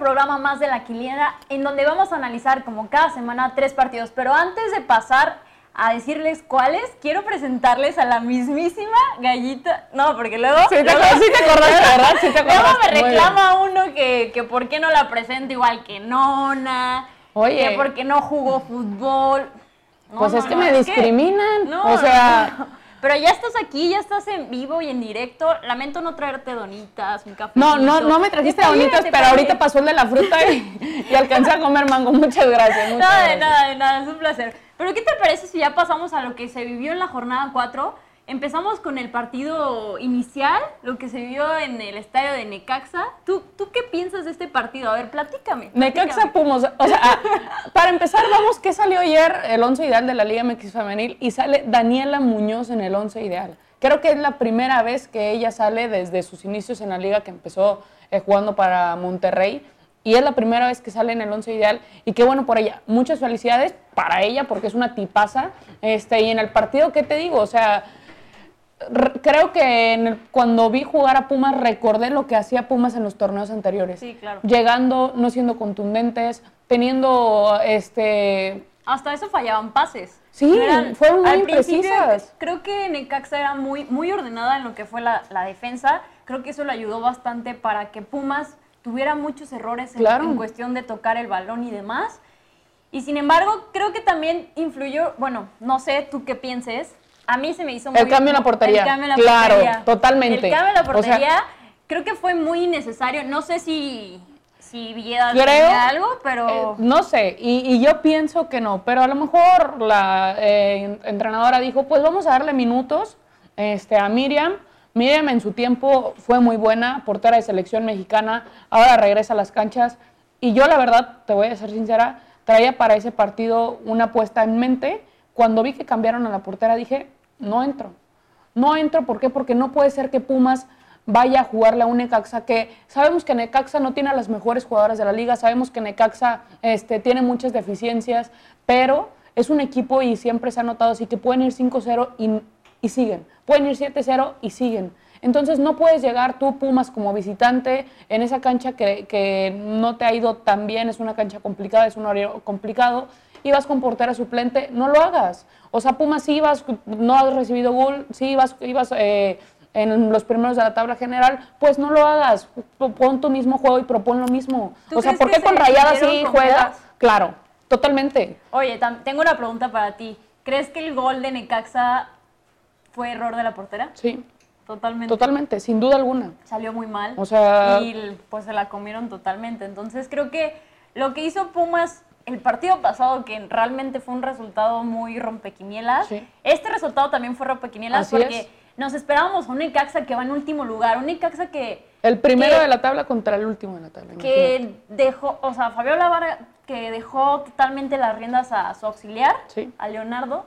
Programa más de La Quiliera, en donde vamos a analizar como cada semana tres partidos. Pero antes de pasar a decirles cuáles, quiero presentarles a la mismísima gallita. No, porque luego. Sí te, luego, sí te acordaste, ¿verdad? Sí te luego acordaste. me Muy reclama uno que, que por qué no la presento igual que Nona. Oye. Que por qué no jugó fútbol. No, Pues no, es que no, me discriminan. no, o sea. Pero ya estás aquí, ya estás en vivo y en directo. Lamento no traerte donitas, un café. no, no, no me trajiste bonitas, pero ahorita pasó el de la fruta y, y alcancé a comer mango. Muchas gracias. Muchas Nada de nada, de nada, es un placer. Pero ¿qué te parece si ya pasamos a lo que se vivió en la jornada 4? Empezamos con el partido inicial, lo que se vivió en el estadio de Necaxa. ¿Tú, ¿Tú qué piensas de este partido? A ver, platícame. Necaxa. Pumas. O sea, ah, para empezar, vamos, que salió ayer el 11 ideal de la Liga MX Femenil y sale Daniela Muñoz en el 11 ideal. Creo que es la primera vez que ella sale desde sus inicios en la liga que empezó eh, jugando para Monterrey. Y es la primera vez que sale en el 11 ideal. Y qué bueno por ella. Muchas felicidades para ella porque es una tipaza. Este, y en el partido, ¿qué te digo? O sea, creo que en el- cuando vi jugar a Pumas recordé lo que hacía Pumas en los torneos anteriores. Sí, claro. Llegando, no siendo contundentes, teniendo este Hasta eso fallaban pases. Sí, fueron muy al imprecisas. Creo que Necaxa era muy, muy ordenada en lo que fue la, la defensa. Creo que eso le ayudó bastante para que Pumas tuviera muchos errores en, Claro. en cuestión de tocar el balón y demás. Y sin embargo, creo que también influyó, bueno, no sé tú qué pienses. A mí se me hizo muy El cambio en la portería. El cambio en la Claro, portería. totalmente. El cambio en la O sea- portería creo que fue muy innecesario. No sé si, si Villeda Creo- algo, pero... Eh, no sé, y, y yo pienso que no, pero a lo mejor la eh, entrenadora dijo, pues vamos a darle minutos este, a Miriam. Miriam en su tiempo fue muy buena, portera de selección mexicana, ahora regresa a las canchas. Y yo la verdad, te voy a ser sincera, traía para ese partido una apuesta en mente. Cuando vi que cambiaron a la portera dije, no entro. No entro, ¿por qué? Porque no puede ser que Pumas vaya a jugarle a un Necaxa que sabemos que Necaxa no tiene a las mejores jugadoras de la liga, sabemos que Necaxa este, tiene muchas deficiencias, pero es un equipo y siempre se ha notado así que pueden ir 5-0 y, y siguen, pueden ir 7-0 y siguen. Entonces no puedes llegar tú, Pumas, como visitante en esa cancha que, que no te ha ido tan bien, es una cancha complicada, es un horario complicado, y vas con portera suplente, no lo hagas. O sea, Pumas sí ibas, no has recibido gol, sí ibas, ibas eh, en los primeros de la tabla general, pues no lo hagas. Pon tu mismo juego y propon lo mismo. ¿Tú O sea, ¿por qué con Rayadas sí sintieron juega? cómodas? Claro, totalmente. Oye, tengo una pregunta para ti. ¿Crees que el gol de Necaxa fue error de la portera? Sí, Totalmente. totalmente, sin duda alguna. Salió muy mal. O sea- Y pues se la comieron totalmente. Entonces creo que lo que hizo Pumas el partido pasado, que realmente fue un resultado muy rompequinielas, Sí. este resultado también fue rompequinielas Así porque es. nos esperábamos a un Necaxa que va en último lugar, un Necaxa que El primero que- de la tabla contra el último de la tabla. imagínate. que dejó, o sea, Fabiola Vara que dejó totalmente las riendas a su auxiliar, Sí. a Leonardo.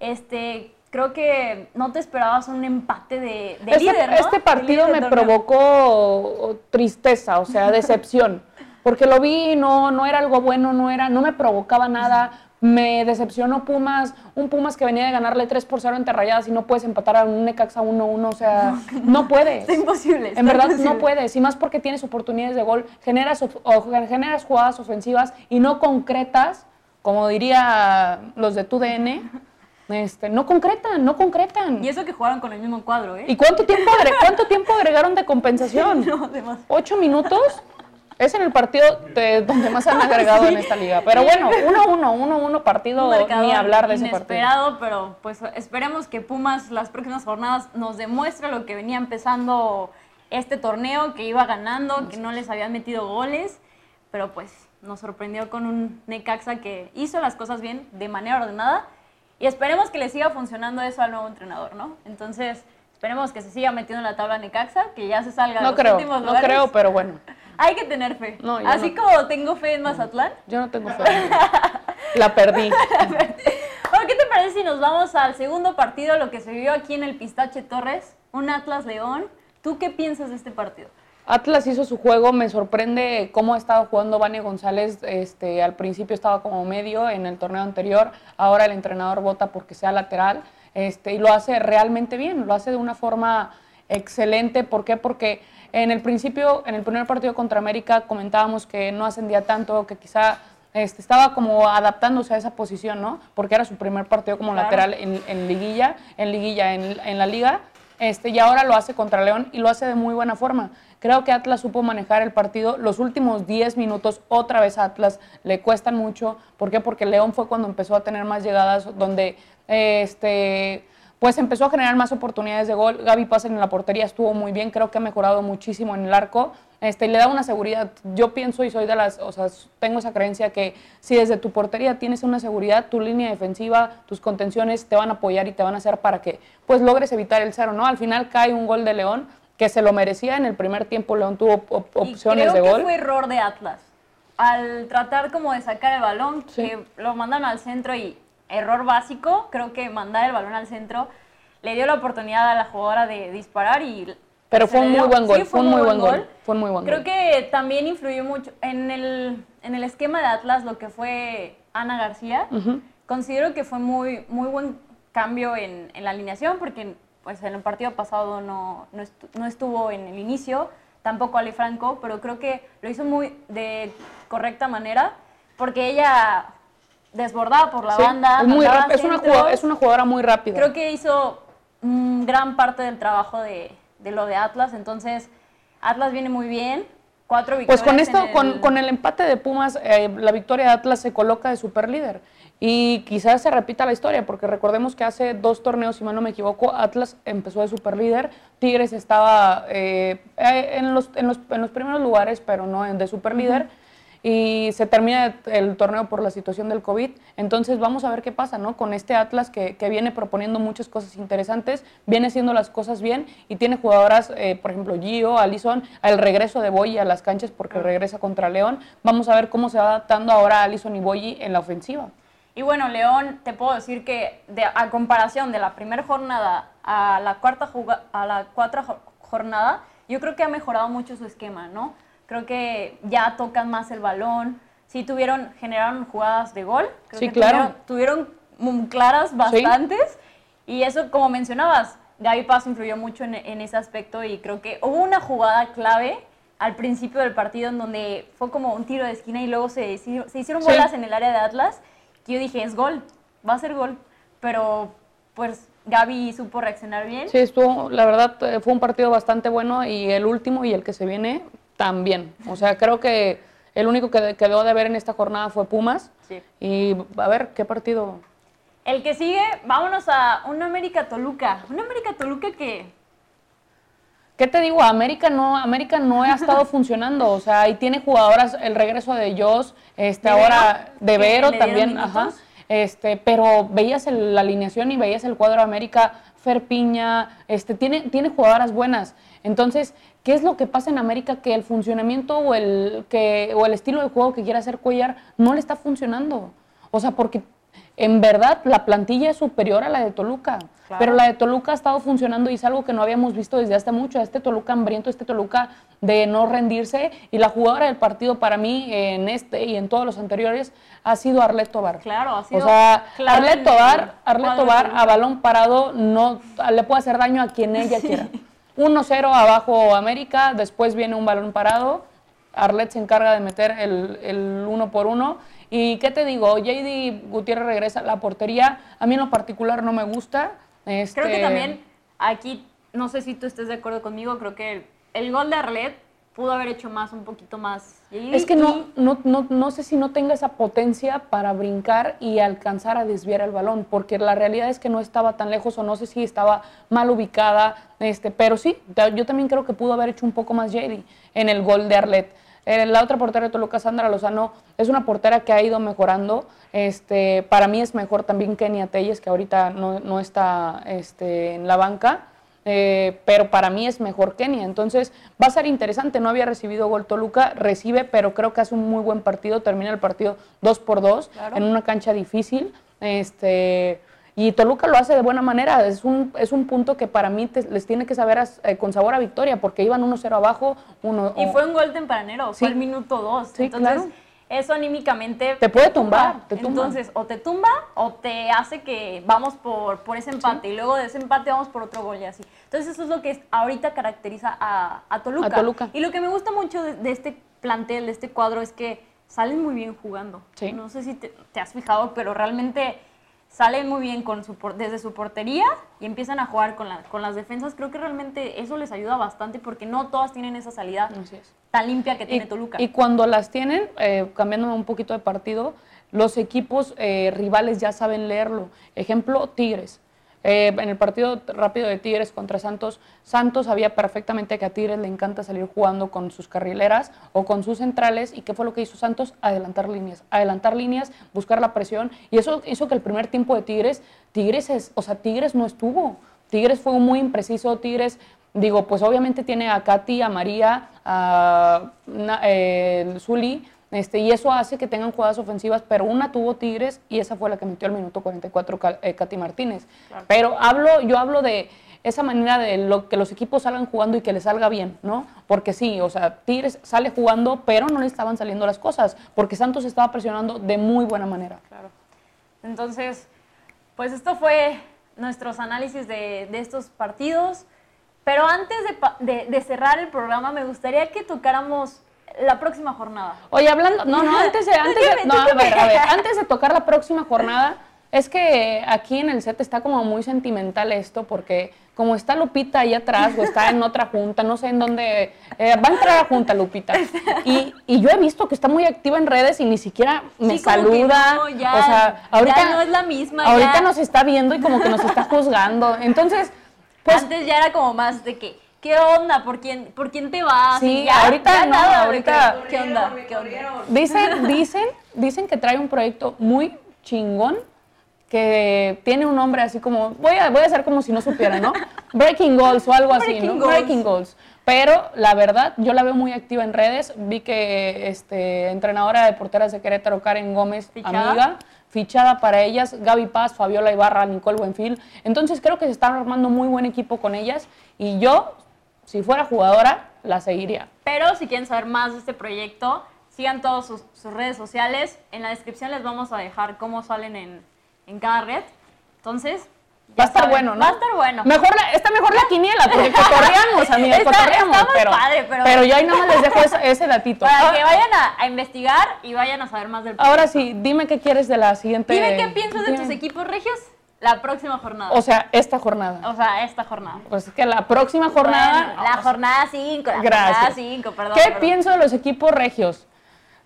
Este, creo que no te esperabas un empate de, de Este, líder, ¿no? este partido me torneo. provocó tristeza, o sea, decepción, porque lo vi, no, no era algo bueno, no era, no me provocaba nada, me decepcionó Pumas, un Pumas que venía de ganarle 3 por 0 entre rayadas y no puedes empatar a un Necaxa 1-1, o sea, no puedes. Está imposible. está En verdad imposible. no puedes, y más porque tienes oportunidades de gol, generas, o generas jugadas ofensivas y no concretas, como diría los de TUDN, este, no concretan, no concretan. Y eso que jugaron con el mismo cuadro, ¿eh? ¿Y cuánto tiempo, cuánto tiempo agregaron de compensación? No. ¿Ocho minutos? Es en el partido de- donde más han agregado en esta liga. Pero bueno, 1-1, 1-1 partido, Un marcador ni hablar de ese partido. inesperado, pero pues esperemos que Pumas las próximas jornadas nos demuestre lo que venía empezando este torneo, que iba ganando, que no les habían metido goles, pero pues nos sorprendió con un Necaxa que hizo las cosas bien de manera ordenada y esperemos que le siga funcionando eso al nuevo entrenador, ¿no? Entonces, esperemos que se siga metiendo en la tabla Necaxa, que ya se salga de No los creo, últimos no lugares. creo, pero bueno, Hay que tener fe. No, Así no. como tengo fe en Mazatlán, yo no tengo fe. La perdí. Bueno, ¿qué te parece si nos vamos al segundo partido, lo que se vio aquí en el Pistache Torres, un Atlas León? ¿Tú qué piensas de este partido? Atlas hizo su juego, me sorprende cómo ha estado jugando Vania González. Este, al principio estaba como medio en el torneo anterior, ahora el entrenador vota porque sea lateral este, y lo hace realmente bien, lo hace de una forma excelente. ¿Por qué? Porque en el principio, en el primer partido contra América, comentábamos que no ascendía tanto, que quizá este, estaba como adaptándose a esa posición, ¿no? Porque era su primer partido como lateral en, liguilla, en liguilla, en, la liga, este, y ahora lo hace contra León y lo hace de muy buena forma. Creo que Atlas supo manejar el partido. Los últimos 10 minutos, otra vez a Atlas le cuestan mucho. ¿Por qué? Porque León fue cuando empezó a tener más llegadas, donde este, pues empezó a generar más oportunidades de gol. Gaby Paz en la portería estuvo muy bien, creo que ha mejorado muchísimo en el arco. Este, le da una seguridad. Yo pienso y soy de las, o sea, tengo esa creencia que si desde tu portería tienes una seguridad, tu línea defensiva, tus contenciones te van a apoyar y te van a hacer para que pues logres evitar el cero, ¿no? Al final cae un gol de León que se lo merecía en el primer tiempo. León tuvo opciones y creo de que fue error de Atlas. Al tratar como de sacar el balón, que lo mandan al centro y error básico, creo que mandar el balón al centro le dio la oportunidad a la jugadora de disparar y... Pero fue un muy buen gol, fue un muy buen gol. Fue muy buen Creo que también influyó mucho en el, en el esquema de Atlas lo que fue Ana García. Considero que fue muy, muy buen cambio en, en, la alineación porque pues, en el partido pasado no, no, estuvo en el inicio, tampoco Ali Franco, pero creo que lo hizo muy de correcta manera porque ella desbordada por la banda. Es, muy es, una jugadora, es una jugadora muy rápida. Creo que hizo gran parte del trabajo de, de, lo de Atlas, entonces Atlas viene muy bien. Cuatro victorias. Pues con esto, el... Con, con, el empate de Pumas, eh, la victoria de Atlas se coloca de super líder. Y quizás se repita la historia, porque recordemos que hace dos torneos, si mal no me equivoco, Atlas empezó de super líder, Tigres estaba eh, eh, en, los, en, los, en, los, primeros lugares, pero no de super líder y se termina el torneo por la situación del COVID. Entonces vamos a ver qué pasa, ¿no? Con este Atlas que, que viene proponiendo muchas cosas interesantes, viene haciendo las cosas bien y tiene jugadoras, eh, por ejemplo, Gio, Alison, al regreso de Boyi a las canchas porque regresa contra León. Vamos a ver cómo se va adaptando ahora Alison y Boyi en la ofensiva. Y bueno, León, te puedo decir que de, a comparación de la primera jornada a la cuarta a la cuarta jornada, yo creo que ha mejorado mucho su esquema, ¿no? Creo que ya tocan más el balón. Sí tuvieron, generaron jugadas de gol. sí, claro. Tuvieron, claras bastantes. Y eso, como mencionabas, Gaby Paz influyó mucho en, ese aspecto y creo que hubo una jugada clave al principio del partido en donde fue como un tiro de esquina y luego se, se hicieron bolas en el área de Atlas que yo dije, es gol, va a ser gol. Pero pues Gaby supo reaccionar bien. Sí, estuvo, la verdad, eh, fue un partido bastante bueno y el último y el que se viene también. O sea, creo que el único que quedó de ver en esta jornada fue Pumas. Sí. Y a ver, ¿qué partido? El que sigue, vámonos a un América Toluca. Un América Toluca que... ¿Qué te digo? América no, América no ha estado funcionando. O sea, ahí tiene jugadoras, el regreso de Joss, este, ahora de Vero también, ajá. Este, pero veías la alineación y veías el cuadro de América, Fer Piña, este, tiene, tiene jugadoras buenas. Entonces, ¿Qué es lo que pasa en América? Que el funcionamiento o el, que, o el estilo de juego que quiere hacer Cuellar no le está funcionando. O sea, porque en verdad la plantilla es superior a la de Toluca. Pero la de Toluca ha estado funcionando y es algo que no habíamos visto desde hace mucho. Este Toluca hambriento, este Toluca de no rendirse. Y la jugadora del partido para mí en este y en todos los anteriores ha sido Arlet Tobar. Claro, ha sido. O sea, Arlet Tobar, Arlet Tobar a balón parado no le puede hacer daño a quien ella quiera. 1-0 abajo América, después viene un balón parado, Arlet se encarga de meter el, el uno por uno. Y qué te digo, JD Gutiérrez regresa a la portería, a mí en lo particular no me gusta. Este... Creo que también aquí, no sé si tú estés de acuerdo conmigo, creo que el, el gol de Arlet pudo haber hecho más, un poquito más. es que no, no, no, no sé si no tenga esa potencia para brincar y alcanzar a desviar el balón, porque la realidad es que no estaba tan lejos o no sé si estaba mal ubicada, este, pero sí, yo también creo que pudo haber hecho un poco más Jerry en el gol de Arlet. Eh, la otra portera de Toluca, Sandra Lozano, es una portera que ha ido mejorando. Este, para mí es mejor también Kenia Telles, que ahorita no, no está este, en la banca. Eh, pero para mí es mejor Kenia. Entonces va a ser interesante. No había recibido gol Toluca, recibe, pero creo que hace un muy buen partido. Termina el partido 2 por 2 en una cancha difícil. Este, y Toluca lo hace de buena manera. Es un, es un punto que para mí les tiene que saber eh, con sabor a victoria, porque iban 1-0 abajo. Uno, y fue un gol tempranero, fue el minuto 2. Entonces, eso anímicamente te puede tumbar. Te tumba. Entonces, o te tumba o te hace que vamos por, por ese empate y luego de ese empate vamos por otro gol y así. Entonces, eso es lo que ahorita caracteriza a, a, Toluca. a, Toluca. Y lo que me gusta mucho de, este plantel, de este cuadro, es que salen muy bien jugando. No sé si te, te has fijado, pero realmente salen muy bien con su, desde su portería y empiezan a jugar con, la, con las defensas. Creo que realmente eso les ayuda bastante porque no todas tienen esa salida tan limpia que tiene Toluca. Y cuando las tienen, eh, cambiándome un poquito de partido, los equipos eh, rivales ya saben leerlo. Ejemplo, Tigres. Eh, en el partido rápido de Tigres contra Santos, Santos sabía perfectamente que a Tigres le encanta salir jugando con sus carrileras o con sus centrales. ¿Y qué fue lo que hizo Santos? Adelantar líneas, adelantar líneas, buscar la presión. Y eso hizo que el primer tiempo de Tigres, Tigres es, o sea, Tigres no estuvo. Tigres fue muy impreciso, Tigres digo, pues obviamente tiene a Katy, a María, a eh, este, y eso hace que tengan jugadas ofensivas, pero una tuvo Tigres y esa fue la que metió al minuto 44 eh, Katy Martínez. Pero hablo, yo hablo de esa manera de lo, que los equipos salgan jugando y que les salga bien, ¿no? Porque sí, o sea, Tigres sale jugando, pero no le estaban saliendo las cosas, porque Santos estaba presionando de muy buena manera. Claro. Entonces, pues esto fue nuestros análisis de, estos partidos. Pero antes de, de cerrar el programa, me gustaría que tocáramos la próxima jornada. Oye, hablando, no, no, antes de, antes de, no, a ver, a ver, antes de tocar la próxima jornada, es que aquí en el set está como muy sentimental esto, porque como está Lupita ahí atrás o está en otra junta, no sé en dónde, eh, va a entrar a junta Lupita. Y, y, yo he visto que está muy activa en redes y ni siquiera me saluda. o sea, ahorita no es la misma. Ahorita nos está viendo y como que nos está juzgando. Entonces, pues... Antes ya era como más de que ¿Qué onda? ¿Por quién, ¿Por quién te vas? Sí, ahorita no, ahorita. ¿Qué onda? ¿Qué Dicen, dicen, dicen que trae un proyecto muy chingón que tiene un nombre así como, voy a, voy a hacer como si no supiera, ¿no? Breaking Goals o algo así, ¿no? Breaking Goals. Pero la verdad, yo la veo muy activa en redes. Vi que este, entrenadora de porteras de Querétaro, Karen Gómez, amiga, fichada para ellas, Gaby Paz, Fabiola Ibarra, Nicole Buenfil. Entonces creo que se están armando muy buen equipo con ellas y yo si fuera jugadora, la seguiría. Pero si quieren saber más de este proyecto, sigan todas sus, redes sociales. En la descripción les vamos a dejar cómo salen en, en cada red. Entonces, Va a estar bueno, ¿no? Va a estar bueno. Mejor está mejor la quiniela, porque cotorreamos, amiga, está, cotorreamos. Pero, padre, pero, pero yo ahí más les dejo ese, datito. Para que vayan a, investigar y vayan a saber más del proyecto. Ahora sí, dime qué quieres de la siguiente... Dime qué piensas de tus equipos regios la próxima jornada. O sea, esta jornada. O sea, esta jornada. Pues es que la próxima jornada. la jornada 5, la jornada 5, perdón. ¿Qué pienso de los equipos regios?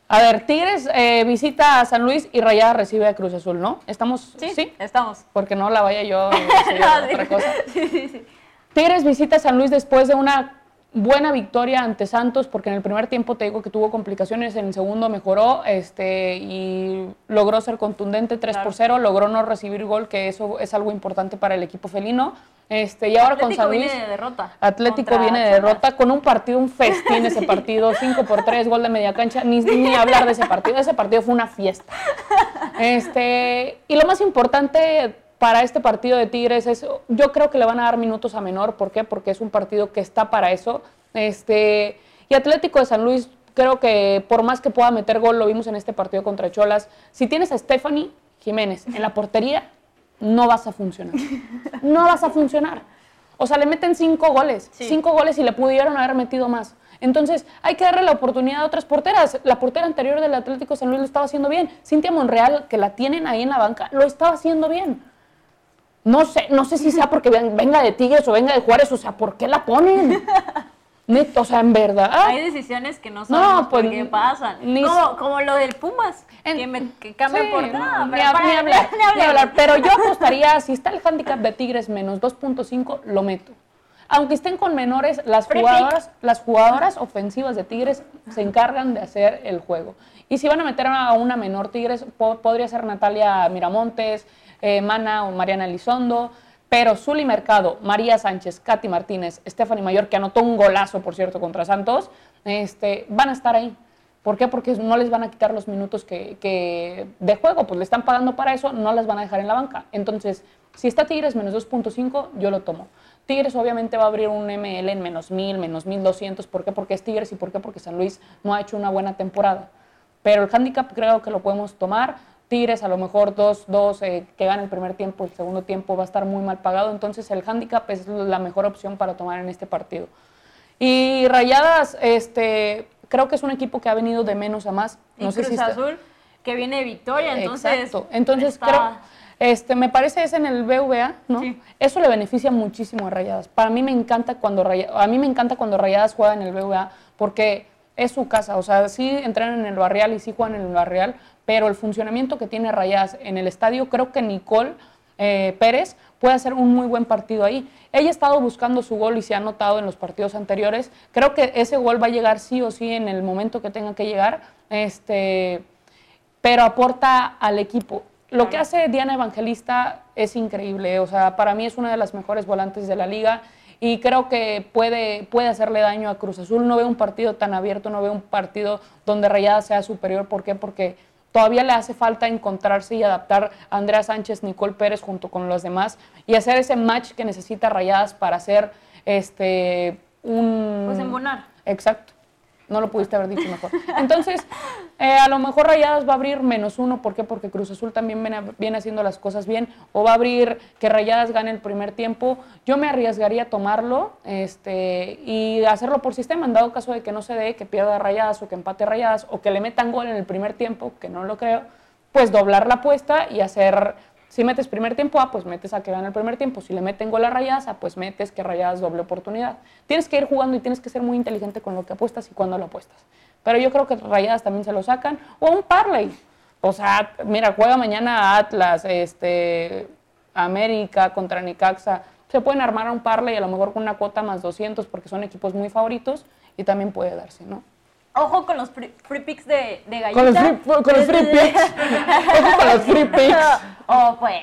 A ver, Tigres eh, visita a San Luis y Rayada recibe a Cruz Azul, ¿no? ¿Estamos? Sí, sí. Estamos. Porque no la vaya yo a otra cosa. Sí, sí, sí. Tigres visita a San Luis después de una buena victoria ante Santos, porque en el primer tiempo te digo que tuvo complicaciones, en el segundo mejoró este, y logró ser contundente 3 por 0, logró no recibir gol, que eso es algo importante para el equipo felino. Este, y ahora Atlético con San Luis, viene de derrota. Atlético viene de derrota con un partido, un festín ese partido, 5 por 3, gol de media cancha, ni, ni hablar de ese partido, ese partido fue una fiesta. Este, y lo más importante para este partido de Tigres es, yo creo que le van a dar minutos a menor, ¿por qué? Porque es un partido que está para eso. Este, y Atlético de San Luis, creo que por más que pueda meter gol, lo vimos en este partido contra Cholas, si tienes a Stephanie Jiménez en la portería, no vas a funcionar. No vas a funcionar. O sea, le meten cinco goles, cinco goles y le pudieron haber metido más. Entonces, hay que darle la oportunidad a otras porteras. La portera anterior del Atlético de San Luis lo estaba haciendo bien. Cintia Monreal, que la tienen ahí en la banca, lo estaba haciendo bien. No sé, no sé si sea porque venga de Tigres o venga de Juárez, o sea, ¿por qué la ponen? o sea, en verdad. Hay decisiones que no sabemos no, pues, por qué pasan. como, como, lo del Pumas, que, me, que cambia por nada. Ni, hablar, ni, hablar, Pero yo apostaría, si está el handicap de Tigres menos 2.5, lo meto. Aunque estén con menores, las jugadoras, las jugadoras ofensivas de Tigres se encargan de hacer el juego. Y si van a meter a una menor Tigres, podría ser Natalia Miramontes, eh, Mana o Mariana Elizondo, pero Zuli Mercado, María Sánchez, Katy Martínez, Stephanie Mayor, que anotó un golazo, por cierto, contra Santos, este, van a estar ahí. ¿Por qué? Porque no les van a quitar los minutos que, de juego, pues le están pagando para eso, no las van a dejar en la banca. Entonces, si está Tigres menos 2.5, yo lo tomo. Tigres obviamente va a abrir un ML en menos 1000, menos 1200. ¿Por qué? Porque es Tigres y ¿por? Porque San Luis no ha hecho una buena temporada pero el handicap creo que lo podemos tomar. Tigres a lo mejor 2-2 eh, que gana el primer tiempo, el segundo tiempo va a estar muy mal pagado, entonces el handicap es la mejor opción para tomar en este partido. Y Rayadas, este, creo que es un equipo que ha venido de menos a más. No sé si Azul, que viene de victoria, entonces. Exacto. Entonces creo, este, me parece es en el BVA, ¿no? Eso le beneficia muchísimo a Rayadas. Para mí me encanta cuando Rayadas, a mí me encanta cuando Rayadas juega en el BVA porque es su casa, o sea, sí entrenan en el Barrial y sí juegan en el Barrial, pero el funcionamiento que tiene Rayadas en el estadio, creo que Nicole eh, Pérez puede hacer un muy buen partido ahí. Ella ha estado buscando su gol y se ha notado en los partidos anteriores. Creo que ese gol va a llegar sí o sí en el momento que tenga que llegar, este, pero aporta al equipo. Lo que hace Diana Evangelista es increíble, o sea, para mí es una de las mejores volantes de la liga y creo que puede, puede hacerle daño a Cruz Azul. No veo un partido tan abierto, no veo un partido donde Rayada sea superior. ¿Por qué? Porque todavía le hace falta encontrarse y adaptar a Andrea Sánchez, Nicole Pérez junto con los demás y hacer ese match que necesita Rayadas para hacer este un... Pues embonar. Exacto no lo pudiste haber dicho mejor. Entonces, eh, a lo mejor Rayadas va a abrir menos uno, ¿por qué? Porque Cruz Azul también viene, haciendo las cosas bien, o va a abrir que Rayadas gane el primer tiempo. Yo me arriesgaría a tomarlo este, y hacerlo por sistema, en dado caso de que no se dé, que pierda Rayadas o que empate Rayadas, o que le metan gol en el primer tiempo, que no lo creo, pues doblar la apuesta y hacer si metes primer tiempo A, pues metes a que gane el primer tiempo. Si le meten gol a Rayadas, pues metes que Rayadas doble oportunidad. Tienes que ir jugando y tienes que ser muy inteligente con lo que apuestas y cuando lo apuestas. Pero yo creo que Rayadas también se lo sacan. O un parlay. O sea, mira, juega mañana Atlas, este, América contra Nicaxa. Se pueden armar un parlay a lo mejor con una cuota más 200 porque son equipos muy favoritos y también puede darse, ¿no? Ojo con los free, picks de, de gallita. Con los free, con los free picks. Ojo con los free picks. Oh, pues.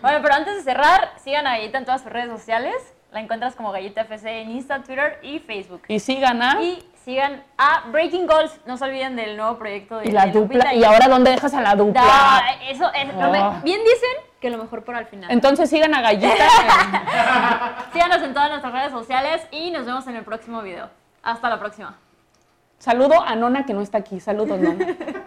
Bueno, pero antes de cerrar, sigan a Gallita en todas sus redes sociales. La encuentras como Gallita FC en Insta, Twitter y Facebook. Y sigan a... Y sigan a Breaking Goals. No se olviden del nuevo proyecto de Y la dupla. ¿Y ahora dónde dejas a la dupla? eso, es, ah. bien dicen que lo mejor por al final. Entonces sigan a Gallita. Síganos en todas nuestras redes sociales y nos vemos en el próximo video. Hasta la próxima. Saludo a Nona que no está aquí. Saludos, Nona.